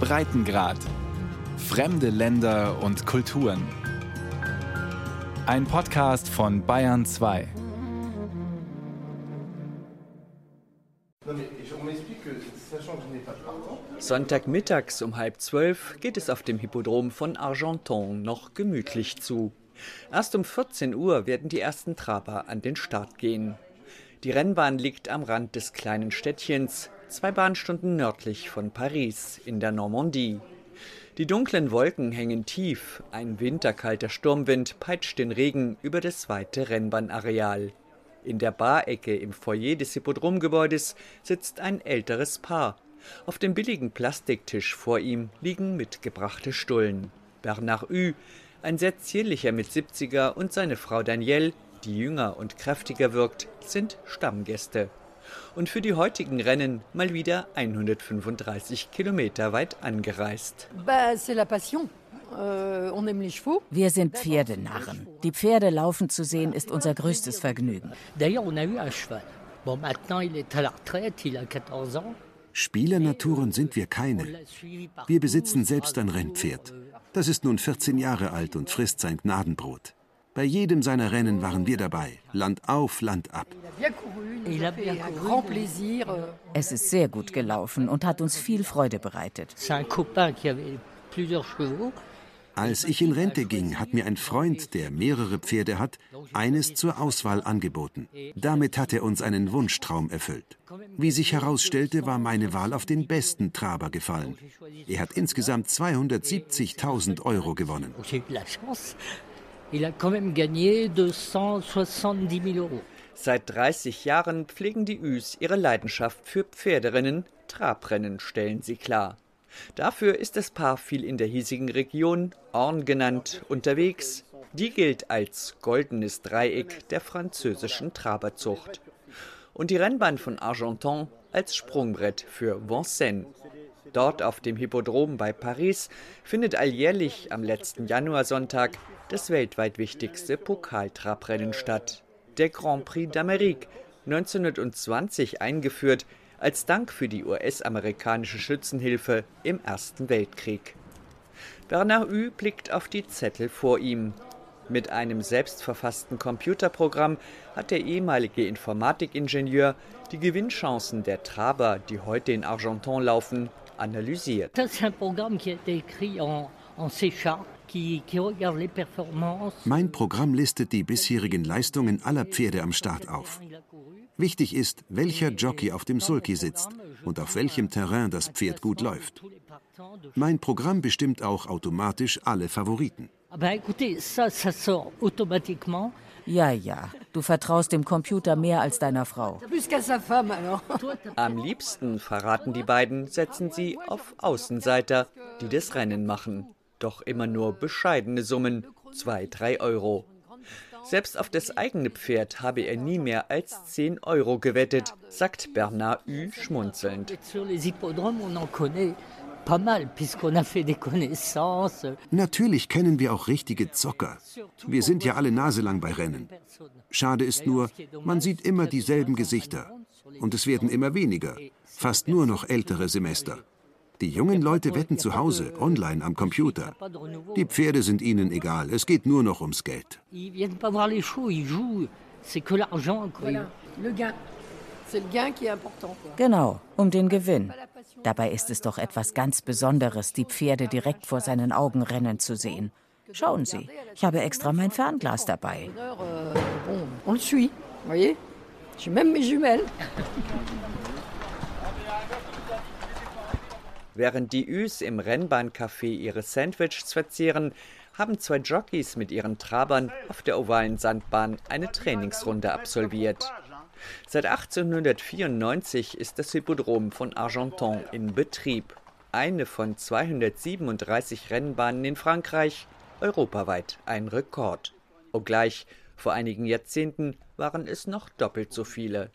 Breitengrad. Fremde Länder und Kulturen. Ein Podcast von Bayern 2. Sonntagmittags um halb zwölf geht es auf dem Hippodrom von Argenton noch gemütlich zu. Erst um 14 Uhr werden die ersten Traber an den Start gehen. Die Rennbahn liegt am Rand des kleinen Städtchens, zwei Bahnstunden nördlich von Paris in der Normandie. Die dunklen Wolken hängen tief, ein winterkalter Sturmwind peitscht den Regen über das weite Rennbahnareal. In der Barecke im Foyer des Hippodromgebäudes sitzt ein älteres Paar. Auf dem billigen Plastiktisch vor ihm liegen mitgebrachte Stullen. Bernard Hü, ein sehr zierlicher mit 70er und seine Frau Danielle, die jünger und kräftiger wirkt, sind Stammgäste. Und für die heutigen Rennen mal wieder 135 Kilometer weit angereist. Euh, Wir sind Pferdenarren. Die Pferde laufen zu sehen ist unser größtes Vergnügen. Spielernaturen sind wir keine. Wir besitzen selbst ein Rennpferd. Das ist nun 14 Jahre alt und frisst sein Gnadenbrot. Bei jedem seiner Rennen waren wir dabei, Land auf, Land ab. Es ist sehr gut gelaufen und hat uns viel Freude bereitet. Als ich in Rente ging, hat mir ein Freund, der mehrere Pferde hat, eines zur Auswahl angeboten. Damit hat er uns einen Wunschtraum erfüllt. Wie sich herausstellte, war meine Wahl auf den besten Traber gefallen. Er hat insgesamt 270.000 Euro gewonnen. Seit 30 Jahren pflegen die Üs ihre Leidenschaft für Pferderennen, Trabrennen stellen sie klar. Dafür ist das Paar viel in der hiesigen Region, Orn genannt, unterwegs. Die gilt als goldenes Dreieck der französischen Traberzucht. Und die Rennbahn von Argenton als Sprungbrett für Vincennes. Dort auf dem Hippodrom bei Paris findet alljährlich am letzten Januarsonntag das weltweit wichtigste Pokaltrabrennen statt. Der Grand Prix d'Amérique, 1920 eingeführt, als Dank für die US-amerikanische Schützenhilfe im Ersten Weltkrieg. Bernard Hü blickt auf die Zettel vor ihm. Mit einem selbstverfassten Computerprogramm hat der ehemalige Informatikingenieur die Gewinnchancen der Traber, die heute in Argenton laufen, analysiert. Das ist ein Programm, qui a été écrit en, en C mein Programm listet die bisherigen Leistungen aller Pferde am Start auf. Wichtig ist, welcher Jockey auf dem Sulky sitzt und auf welchem Terrain das Pferd gut läuft. Mein Programm bestimmt auch automatisch alle Favoriten. Ja, ja, du vertraust dem Computer mehr als deiner Frau. Am liebsten, verraten die beiden, setzen sie auf Außenseiter, die das Rennen machen. Doch immer nur bescheidene Summen, zwei, drei Euro. Selbst auf das eigene Pferd habe er nie mehr als 10 Euro gewettet, sagt Bernard Hü schmunzelnd. Natürlich kennen wir auch richtige Zocker. Wir sind ja alle naselang bei Rennen. Schade ist nur, man sieht immer dieselben Gesichter. Und es werden immer weniger, fast nur noch ältere Semester. Die jungen Leute wetten zu Hause, online am Computer. Die Pferde sind ihnen egal, es geht nur noch ums Geld. Genau, um den Gewinn. Dabei ist es doch etwas ganz Besonderes, die Pferde direkt vor seinen Augen rennen zu sehen. Schauen Sie, ich habe extra mein Fernglas dabei. On le suit, voyez? J'ai même mes jumelles. Während die Üs im Rennbahncafé ihre Sandwiches verzehren, haben zwei Jockeys mit ihren Trabern auf der ovalen Sandbahn eine Trainingsrunde absolviert. Seit 1894 ist das Hippodrom von Argenton in Betrieb. Eine von 237 Rennbahnen in Frankreich, europaweit ein Rekord. Obgleich vor einigen Jahrzehnten waren es noch doppelt so viele.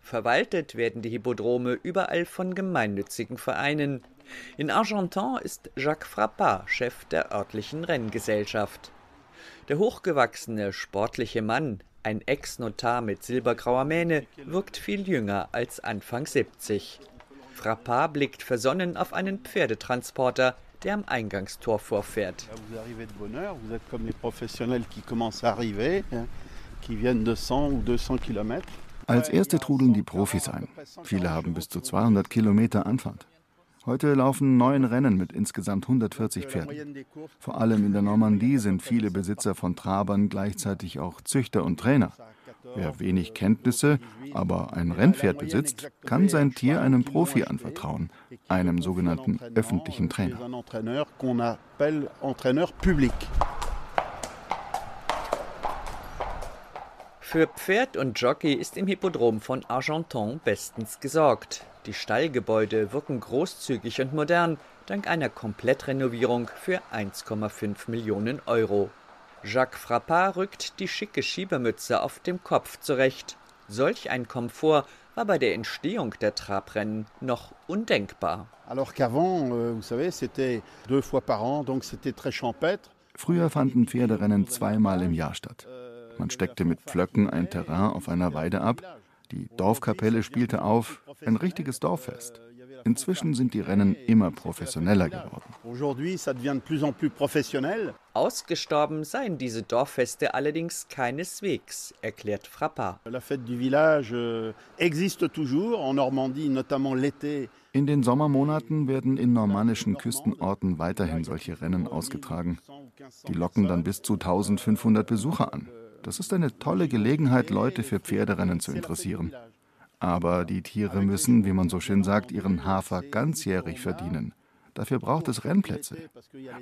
Verwaltet werden die Hippodrome überall von gemeinnützigen Vereinen, in Argenton ist Jacques Frappat Chef der örtlichen Renngesellschaft. Der hochgewachsene, sportliche Mann, ein Ex-Notar mit silbergrauer Mähne, wirkt viel jünger als Anfang 70. Frappard blickt versonnen auf einen Pferdetransporter, der am Eingangstor vorfährt. Als erste trudeln die Profis ein. Viele haben bis zu 200 Kilometer Anfahrt. Heute laufen neun Rennen mit insgesamt 140 Pferden. Vor allem in der Normandie sind viele Besitzer von Trabern gleichzeitig auch Züchter und Trainer. Wer wenig Kenntnisse, aber ein Rennpferd besitzt, kann sein Tier einem Profi anvertrauen, einem sogenannten öffentlichen Trainer. Für Pferd und Jockey ist im Hippodrom von Argenton bestens gesorgt. Die Stallgebäude wirken großzügig und modern, dank einer Komplettrenovierung für 1,5 Millionen Euro. Jacques Frappard rückt die schicke Schiebermütze auf dem Kopf zurecht. Solch ein Komfort war bei der Entstehung der Trabrennen noch undenkbar. Euh, Früher fanden Pferderennen zweimal im Jahr statt. Man steckte mit Pflöcken ein Terrain auf einer Weide ab, die Dorfkapelle spielte auf, ein richtiges Dorffest. Inzwischen sind die Rennen immer professioneller geworden. Ausgestorben seien diese Dorffeste allerdings keineswegs, erklärt Frappard. Euh, in den Sommermonaten werden in normannischen Küstenorten weiterhin solche Rennen ausgetragen. Die locken dann bis zu 1500 Besucher an. Das ist eine tolle Gelegenheit, Leute für Pferderennen zu interessieren. Aber die Tiere müssen, wie man so schön sagt, ihren Hafer ganzjährig verdienen. Dafür braucht es Rennplätze.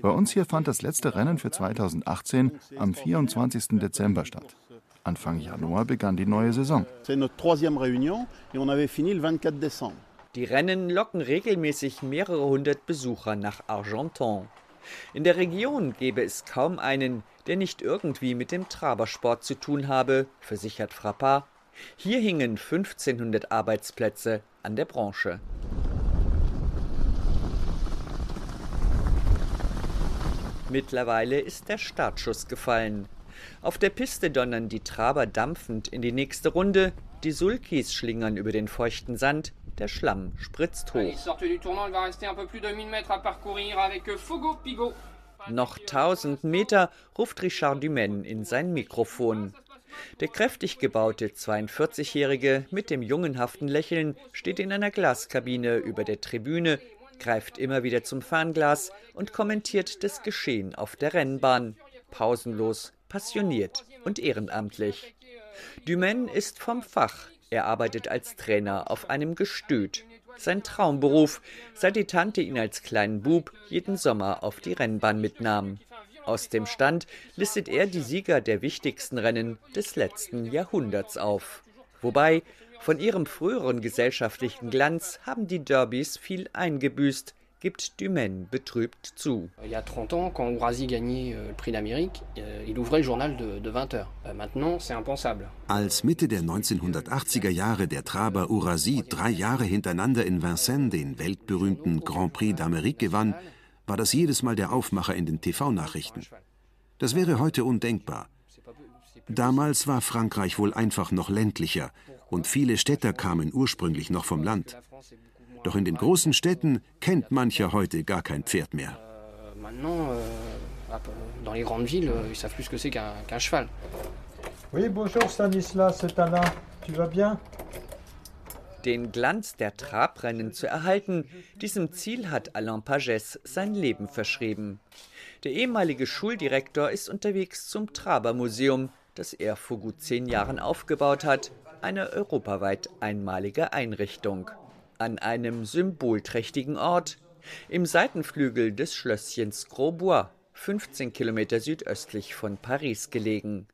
Bei uns hier fand das letzte Rennen für 2018 am 24. Dezember statt. Anfang Januar begann die neue Saison. Die Rennen locken regelmäßig mehrere hundert Besucher nach Argenton. In der Region gäbe es kaum einen, der nicht irgendwie mit dem Trabersport zu tun habe, versichert Frappard. Hier hingen 1500 Arbeitsplätze an der Branche. Mittlerweile ist der Startschuss gefallen. Auf der Piste donnern die Traber dampfend in die nächste Runde, die Sulkis schlingern über den feuchten Sand, der Schlamm spritzt hoch. Noch 1000 Meter ruft Richard Dumaine in sein Mikrofon. Der kräftig gebaute 42-Jährige mit dem jungenhaften Lächeln steht in einer Glaskabine über der Tribüne, greift immer wieder zum Fernglas und kommentiert das Geschehen auf der Rennbahn. Pausenlos, passioniert und ehrenamtlich. Dumaine ist vom Fach. Er arbeitet als Trainer auf einem Gestüt. Sein Traumberuf, seit die Tante ihn als kleinen Bub jeden Sommer auf die Rennbahn mitnahm. Aus dem Stand listet er die Sieger der wichtigsten Rennen des letzten Jahrhunderts auf. Wobei, von ihrem früheren gesellschaftlichen Glanz haben die Derbys viel eingebüßt, gibt Dumaine betrübt zu. Il y a 30 ans, quand Ourasi gagnait euh, le prix d'Amérique, euh, il ouvrait le journal de, de 20 heures. Euh, maintenant, c'est impensable. Als Mitte der 1980er Jahre der Traber Ourasi drei Jahre hintereinander in Vincennes den weltberühmten Grand Prix d'Amérique gewann, war das jedes Mal der Aufmacher in den TV-Nachrichten. Das wäre heute undenkbar. Damals war Frankreich wohl einfach noch ländlicher und viele Städter kamen ursprünglich noch vom Land. Doch in den großen Städten kennt mancher heute gar kein Pferd mehr. Oui, bonjour Stanislas, c'est Alain. Tu vas bien? Den Glanz der Trabrennen zu erhalten, diesem Ziel hat Alain Pagès sein Leben verschrieben. Der ehemalige Schuldirektor ist unterwegs zum Trabermuseum, das er vor gut zehn Jahren aufgebaut hat, eine europaweit einmalige Einrichtung. An einem symbolträchtigen Ort, im Seitenflügel des Schlösschens Grosbois, 15 Kilometer südöstlich von Paris gelegen.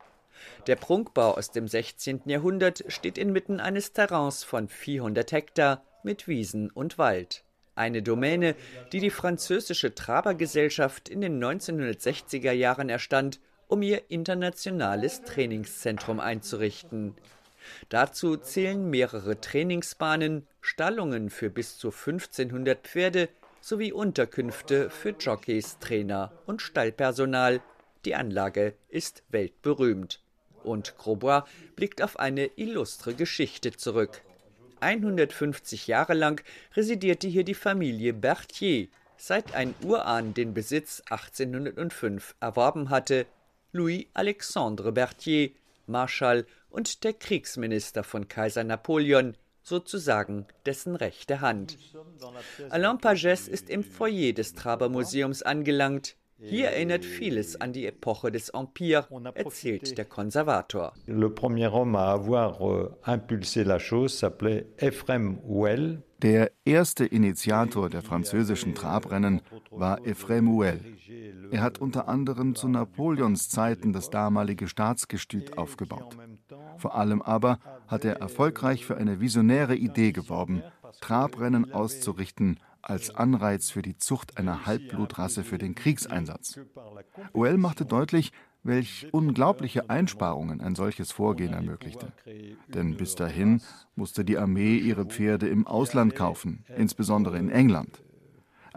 Der Prunkbau aus dem 16. Jahrhundert steht inmitten eines Terrains von 400 Hektar mit Wiesen und Wald. Eine Domäne, die die französische Trabergesellschaft in den 1960er Jahren erstand, um ihr internationales Trainingszentrum einzurichten. Dazu zählen mehrere Trainingsbahnen, Stallungen für bis zu 1500 Pferde sowie Unterkünfte für Jockeys, Trainer und Stallpersonal. Die Anlage ist weltberühmt und Grosbois blickt auf eine illustre Geschichte zurück. 150 Jahre lang residierte hier die Familie Berthier, seit ein Urahn den Besitz 1805 erworben hatte, Louis-Alexandre Berthier, Marschall und der Kriegsminister von Kaiser Napoleon, sozusagen dessen rechte Hand. Alain Pagès ist im Foyer des Traber Museums angelangt. Hier erinnert vieles an die Epoche des Empire, erzählt der Konservator. Euh. Der erste Initiator der französischen Trabrennen war Ephraim Houel. Er hat unter anderem zu Napoleons Zeiten das damalige Staatsgestüt aufgebaut. Vor allem aber hat er erfolgreich für eine visionäre Idee geworben, Trabrennen auszurichten als Anreiz für die Zucht einer Halbblutrasse für den Kriegseinsatz. Houel machte deutlich, welch unglaubliche Einsparungen ein solches Vorgehen ermöglichte. Denn bis dahin musste die Armee ihre Pferde im Ausland kaufen, insbesondere in England.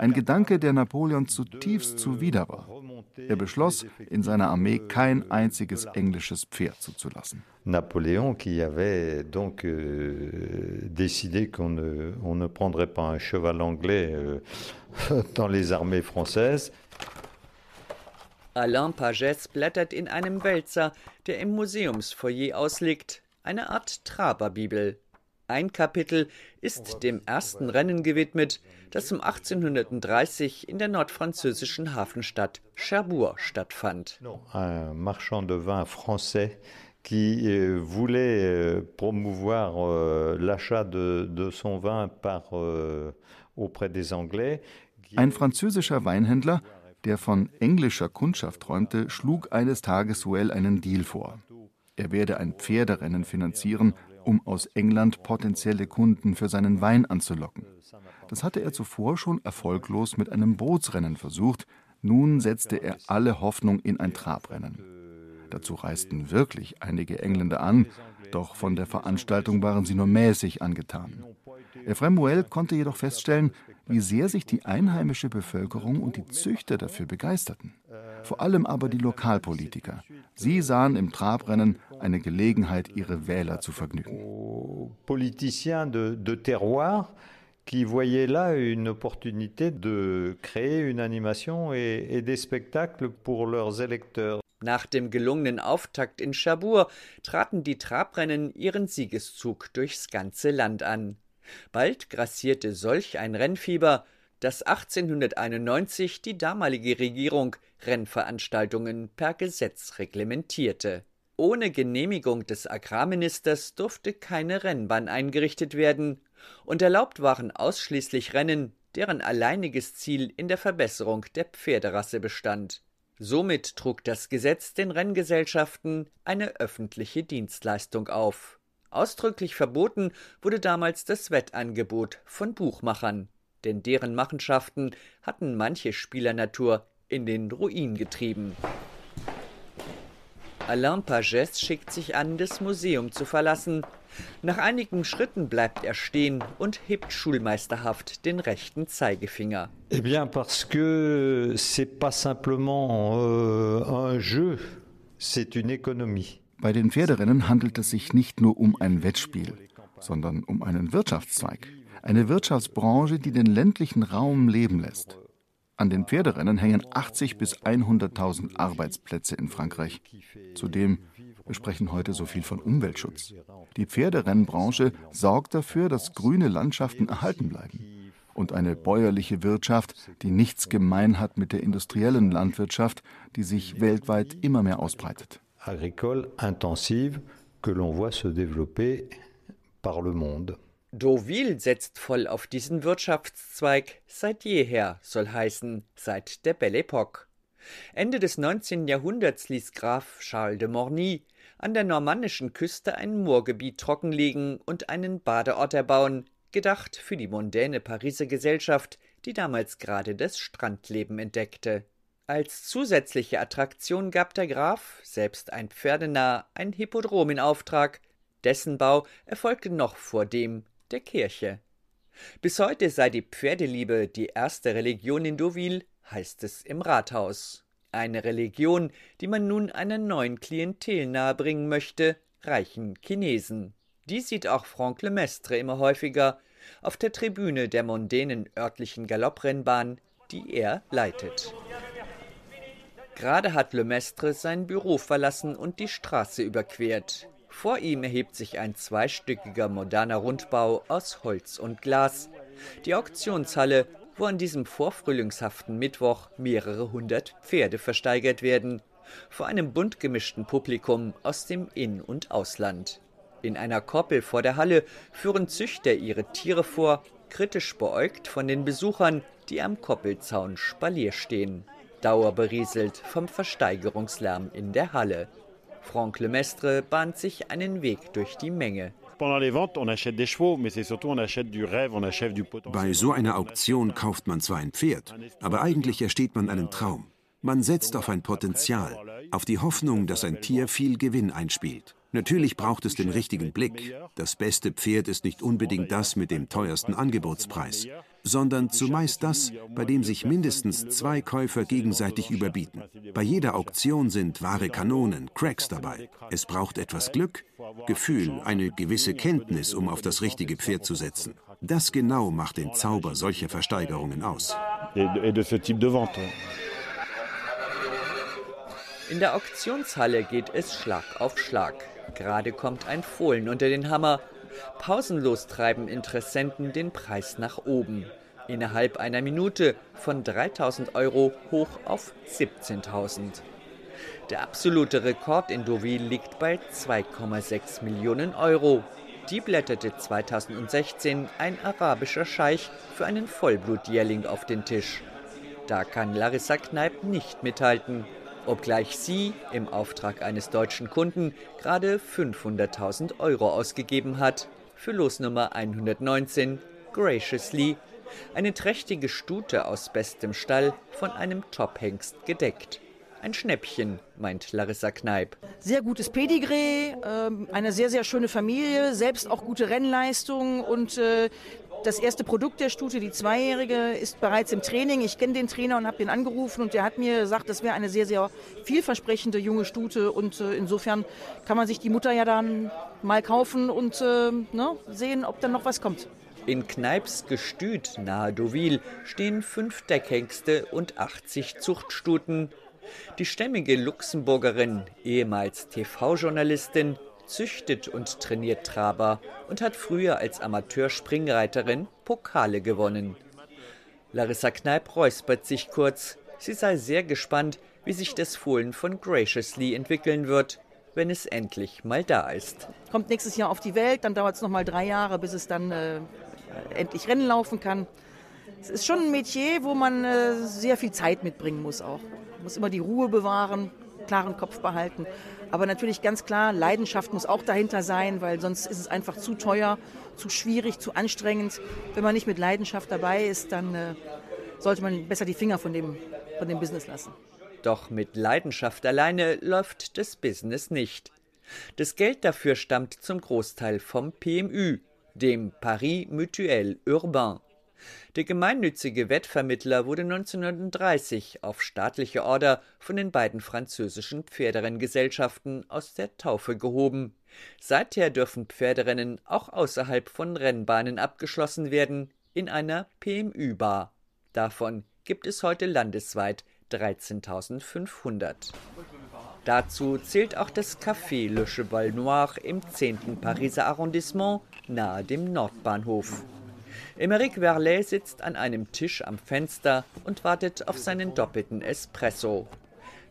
Ein Gedanke, der Napoleon zutiefst zuwider war. Er beschloss, in seiner Armee kein einziges englisches Pferd zuzulassen. Napoléon qui avait donc euh, décidé qu'on ne, on ne prendrait pas un cheval anglais euh, dans les armées françaises. Alain Pagès blättert in einem Wälzer, der im Museumsfoyer ausliegt, eine Art Traberbibel. Ein Kapitel ist dem ersten Rennen gewidmet, das um 1830 in der nordfranzösischen Hafenstadt Cherbourg stattfand. Un marchand de vin français qui euh, voulait euh, promouvoir euh, l'achat de, de, son vin par, auprès des Anglais. Ein französischer Weinhändler, der von englischer Kundschaft träumte, schlug eines Tages Well einen Deal vor. Er werde ein Pferderennen finanzieren, um aus England potenzielle Kunden für seinen Wein anzulocken. Das hatte er zuvor schon erfolglos mit einem Bootsrennen versucht, nun setzte er alle Hoffnung in ein Trabrennen. Dazu reisten wirklich einige Engländer an, doch von der Veranstaltung waren sie nur mäßig angetan. Ephraim konnte jedoch feststellen, wie sehr sich die einheimische Bevölkerung und die Züchter dafür begeisterten. Vor allem aber die Lokalpolitiker. Sie sahen im Trabrennen eine Gelegenheit, ihre Wähler zu vergnügen. Politiciens de, de terroir qui voyaient là une opportunité de créer une animation et, et des spectacles pour leurs électeurs. Nach dem gelungenen Auftakt in Cherbourg traten die Trabrennen ihren Siegeszug durchs ganze Land an. Bald grassierte solch ein Rennfieber, dass 1891 die damalige Regierung Rennveranstaltungen per Gesetz reglementierte. Ohne Genehmigung des Agrarministers durfte keine Rennbahn eingerichtet werden, und erlaubt waren ausschließlich Rennen, deren alleiniges Ziel in der Verbesserung der Pferderasse bestand. Somit trug das Gesetz den Renngesellschaften eine öffentliche Dienstleistung auf. Ausdrücklich verboten wurde damals das Wettangebot von Buchmachern, denn deren Machenschaften hatten manche Spielernatur in den Ruin getrieben. Alain Pagès schickt sich an, das Museum zu verlassen. Nach einigen Schritten bleibt er stehen und hebt schulmeisterhaft den rechten Zeigefinger. Eh bien, parce que c'est pas simplement euh, un jeu, c'est une économie. Bei den Pferderennen handelt es sich nicht nur um ein Wettspiel, sondern um einen Wirtschaftszweig. Eine Wirtschaftsbranche, die den ländlichen Raum leben lässt. An den Pferderennen hängen 80 bis 100.000 Arbeitsplätze in Frankreich. Zudem wir sprechen heute so viel von Umweltschutz. Die Pferderennbranche sorgt dafür, dass grüne Landschaften erhalten bleiben. Und eine bäuerliche Wirtschaft, die nichts gemein hat mit der industriellen Landwirtschaft, die sich weltweit immer mehr ausbreitet. Agricole intensive que l'on voit se développer par le monde. Deauville setzt voll auf diesen Wirtschaftszweig seit jeher, soll heißen, seit der Belle Époque. Ende des 19. Jahrhunderts ließ Graf Charles de Morny an der normannischen Küste ein Moorgebiet trockenlegen und einen Badeort erbauen, gedacht für die mondäne Pariser Gesellschaft, die damals gerade das Strandleben entdeckte. Als zusätzliche Attraktion gab der Graf, selbst ein Pferdenah, ein Hippodrom in Auftrag. Dessen Bau erfolgte noch vor dem der Kirche. Bis heute sei die Pferdeliebe die erste Religion in Deauville, heißt es im Rathaus. Eine Religion, die man nun einer neuen Klientel nahebringen möchte, reichen Chinesen. Die sieht auch Franck Lemestre immer häufiger auf der Tribüne der mondänen örtlichen Galopprennbahn, die er leitet. Gerade hat Lemestre sein Büro verlassen und die Straße überquert. Vor ihm erhebt sich ein zweistöckiger moderner Rundbau aus Holz und Glas. Die Auktionshalle, wo an diesem vorfrühlingshaften Mittwoch mehrere hundert Pferde versteigert werden, vor einem bunt gemischten Publikum aus dem In- und Ausland. In einer Koppel vor der Halle führen Züchter ihre Tiere vor, kritisch beäugt von den Besuchern, die am Koppelzaun Spalier stehen. Dauerberieselt vom Versteigerungslärm in der Halle. Franck Lemestre bahnt sich einen Weg durch die Menge. Bei so einer Auktion kauft man zwar ein Pferd, aber eigentlich ersteht man einen Traum. Man setzt auf ein Potenzial, auf die Hoffnung, dass ein Tier viel Gewinn einspielt. Natürlich braucht es den richtigen Blick. Das beste Pferd ist nicht unbedingt das mit dem teuersten Angebotspreis, sondern zumeist das, bei dem sich mindestens zwei Käufer gegenseitig überbieten. Bei jeder Auktion sind wahre Kanonen, Cracks dabei. Es braucht etwas Glück, Gefühl, eine gewisse Kenntnis, um auf das richtige Pferd zu setzen. Das genau macht den Zauber solcher Versteigerungen aus. In der Auktionshalle geht es Schlag auf Schlag. Gerade kommt ein Fohlen unter den Hammer. Pausenlos treiben Interessenten den Preis nach oben. Innerhalb einer Minute von 3000 Euro hoch auf 17.000. Der absolute Rekord in Deauville liegt bei 2,6 Millionen Euro. Die blätterte 2016 ein arabischer Scheich für einen Vollblutjährling auf den Tisch. Da kann Larissa Kneip nicht mithalten obgleich sie im Auftrag eines deutschen Kunden gerade 500.000 Euro ausgegeben hat für Losnummer 119 Graciously, eine trächtige Stute aus bestem Stall von einem Tophengst gedeckt. Ein Schnäppchen, meint Larissa Kneip. Sehr gutes Pedigree, ähm, eine sehr, sehr schöne Familie, selbst auch gute Rennleistungen und äh, das erste Produkt der Stute, die Zweijährige, ist bereits im Training. Ich kenne den Trainer und habe den angerufen und der hat mir gesagt, das wäre eine sehr, sehr vielversprechende junge Stute und äh, insofern kann man sich die Mutter ja dann mal kaufen und äh, ne, sehen, ob dann noch was kommt. In Kneips Gestüt nahe Deauville stehen fünf Deckhengste und 80 Zuchtstuten. Die stämmige Luxemburgerin, ehemals TV-Journalistin, züchtet und trainiert Traber und hat früher als Amateur-Springreiterin Pokale gewonnen. Larissa Kneip räuspert sich kurz. Sie sei sehr gespannt, wie sich das Fohlen von Graciously entwickeln wird, wenn es endlich mal da ist. Kommt nächstes Jahr auf die Welt, dann dauert es noch mal drei Jahre, bis es dann äh, endlich Rennen laufen kann. Es ist schon ein Metier, wo man äh, sehr viel Zeit mitbringen muss auch. Man muss immer die Ruhe bewahren, klaren Kopf behalten. Aber natürlich ganz klar, Leidenschaft muss auch dahinter sein, weil sonst ist es einfach zu teuer, zu schwierig, zu anstrengend. Wenn man nicht mit Leidenschaft dabei ist, dann äh, sollte man besser die Finger von dem, von dem Business lassen. Doch mit Leidenschaft alleine läuft das Business nicht. Das Geld dafür stammt zum Großteil vom PMU, dem Paris Mutuel Urbain. Der gemeinnützige Wettvermittler wurde 1930 auf staatliche Order von den beiden französischen Pferderenngesellschaften aus der Taufe gehoben. Seither dürfen Pferderennen auch außerhalb von Rennbahnen abgeschlossen werden, in einer PMU-Bar. Davon gibt es heute landesweit 13.500. Dazu zählt auch das Café Le Cheval Noir im 10. Pariser Arrondissement nahe dem Nordbahnhof. Emeric Verlet sitzt an einem Tisch am Fenster und wartet auf seinen doppelten Espresso.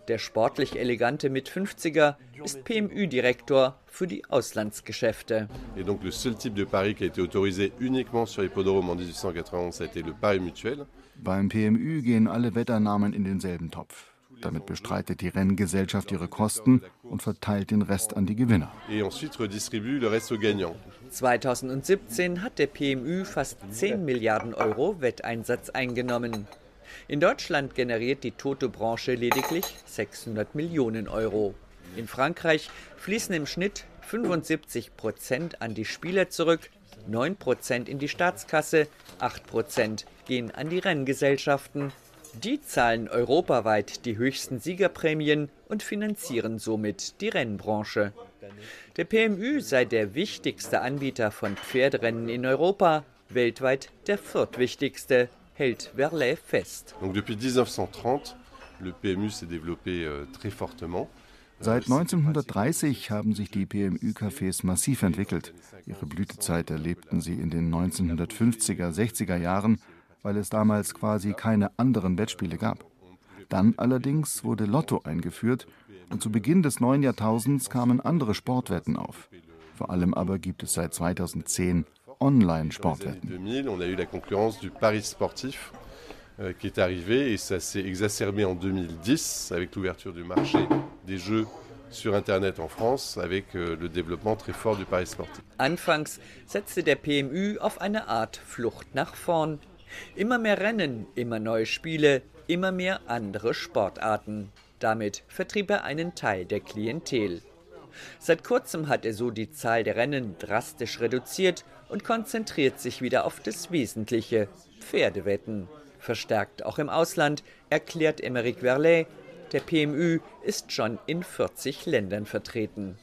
Der sportlich elegante Mit-50er ist PMU-Direktor für die Auslandsgeschäfte. Et donc le seul type de pari qui a été autorisé uniquement sur l'hippodrome en 1891, ça a été le pari mutuel. Beim PMU gehen alle Wetternamen in denselben Topf. Damit bestreitet die Renngesellschaft ihre Kosten und verteilt den Rest an die Gewinner. Et ensuite redistribue le reste aux gagnants. 2017 hat der PMU fast 10 Milliarden Euro Wetteinsatz eingenommen. In Deutschland generiert die Toto-Branche lediglich 600 Millionen Euro. In Frankreich fließen im Schnitt 75 Prozent an die Spieler zurück, 9 Prozent in die Staatskasse, 8 Prozent gehen an die Renngesellschaften. Die zahlen europaweit die höchsten Siegerprämien und finanzieren somit die Rennbranche. Der PMU sei der wichtigste Anbieter von Pferderennen in Europa, weltweit der viertwichtigste, hält Verlet fest. Donc depuis 1930, le PMU s'est développé euh, très fortement. Seit 1930 haben sich die PMU-Cafés massiv entwickelt. Ihre Blütezeit erlebten sie in den 1950er, 60er Jahren, weil es damals quasi keine anderen Wettspiele gab. Dann allerdings wurde Lotto eingeführt und zu Beginn des neuen Jahrtausends kamen andere Sportwetten auf. Vor allem aber gibt es seit 2010 Online-Sportwetten. 2000, on a eu la concurrence du Paris sportif euh, qui est arrivé et ça s'est exacerbé en 2010 avec l'ouverture du marché des jeux sur Internet en France avec euh, le développement très fort du Paris sportif. Anfangs setzte der PMU auf eine Art Flucht nach vorn. Immer mehr Rennen, immer neue Spiele, immer mehr andere Sportarten. Damit vertrieb er einen Teil der Klientel. Seit kurzem hat er so die Zahl der Rennen drastisch reduziert und konzentriert sich wieder auf das Wesentliche, Pferdewetten. Verstärkt auch im Ausland, erklärt Emeric Verlet, der PMU ist schon in 40 Ländern vertreten.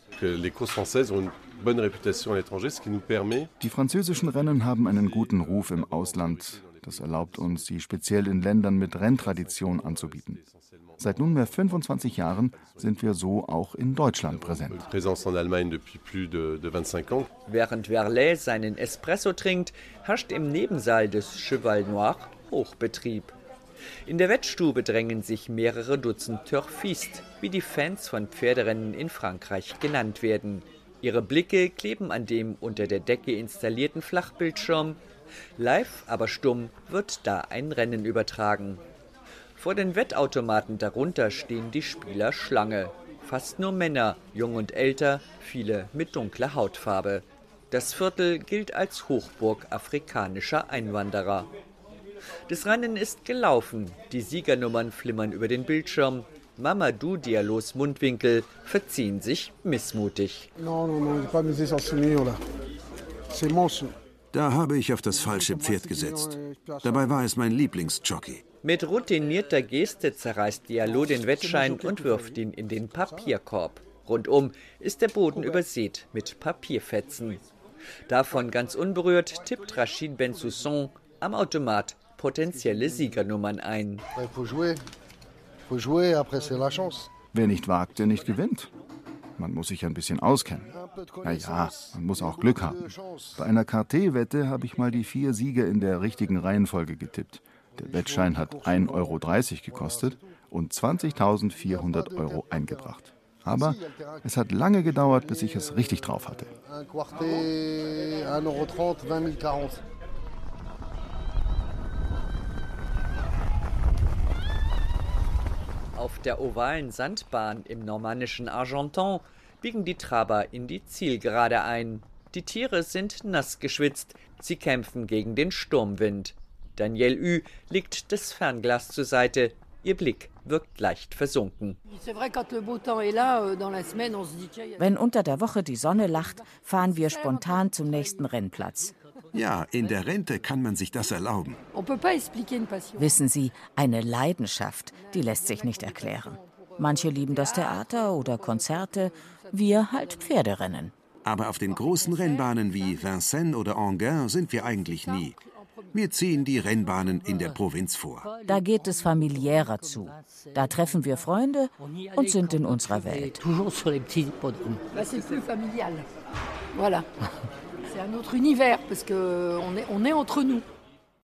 Die französischen Rennen haben einen guten Ruf im Ausland. Das erlaubt uns, sie speziell in Ländern mit Renntradition anzubieten. Seit nunmehr 25 Jahren sind wir so auch in Deutschland präsent. présence en Allemagne depuis plus de, de 25 ans. Während Verlet seinen Espresso trinkt, herrscht im Nebensaal des Cheval Noir Hochbetrieb. In der Wettstube drängen sich mehrere Dutzend Turfistes, wie die Fans von Pferderennen in Frankreich genannt werden. Ihre Blicke kleben an dem unter der Decke installierten Flachbildschirm. Live, aber stumm, wird da ein Rennen übertragen. Vor den Wettautomaten darunter stehen die Spieler Schlange. Fast nur Männer, jung und älter, viele mit dunkler Hautfarbe. Das Viertel gilt als Hochburg afrikanischer Einwanderer. Das Rennen ist gelaufen, die Siegernummern flimmern über den Bildschirm. Mamadou Diallos Mundwinkel verziehen sich missmutig. Non, non, non, Da habe ich auf das falsche Pferd gesetzt. Dabei war es mein Lieblingsjockey. Mit routinierter Geste zerreißt Diallo den Wettschein und wirft ihn in den Papierkorb. Rundum ist der Boden übersät mit Papierfetzen. Davon ganz unberührt tippt Rachid Bensousson am Automat potenzielle Siegernummern ein. Wer nicht wagt, der nicht gewinnt. Man muss sich ein bisschen auskennen. Na ja, man muss auch Glück haben. Bei einer KT-Wette habe ich mal die vier Sieger in der richtigen Reihenfolge getippt. Der Wettschein hat 1,30 Euro gekostet und 20.400 Euro eingebracht. Aber es hat lange gedauert, bis ich es richtig drauf hatte. Auf der ovalen Sandbahn im normannischen Argenton biegen die Traber in die Zielgerade ein. Die Tiere sind nass geschwitzt, sie kämpfen gegen den Sturmwind. Danielle Ü legt das Fernglas zur Seite, ihr Blick wirkt leicht versunken. Wenn unter der Woche die Sonne lacht, fahren wir spontan zum nächsten Rennplatz. Ja, in der Rente kann man sich das erlauben. Wissen Sie, eine Leidenschaft, die lässt sich nicht erklären. Manche lieben das Theater oder Konzerte, wir halt Pferderennen. Aber auf den großen Rennbahnen wie Vincennes oder Enghien sind wir eigentlich nie. Wir ziehen die Rennbahnen in der Provinz vor. Da geht es familiärer zu. Da treffen wir Freunde und sind in unserer Welt. C'est plus familial. Voilà. C'est un autre univers parce qu'on est, on est entre nous.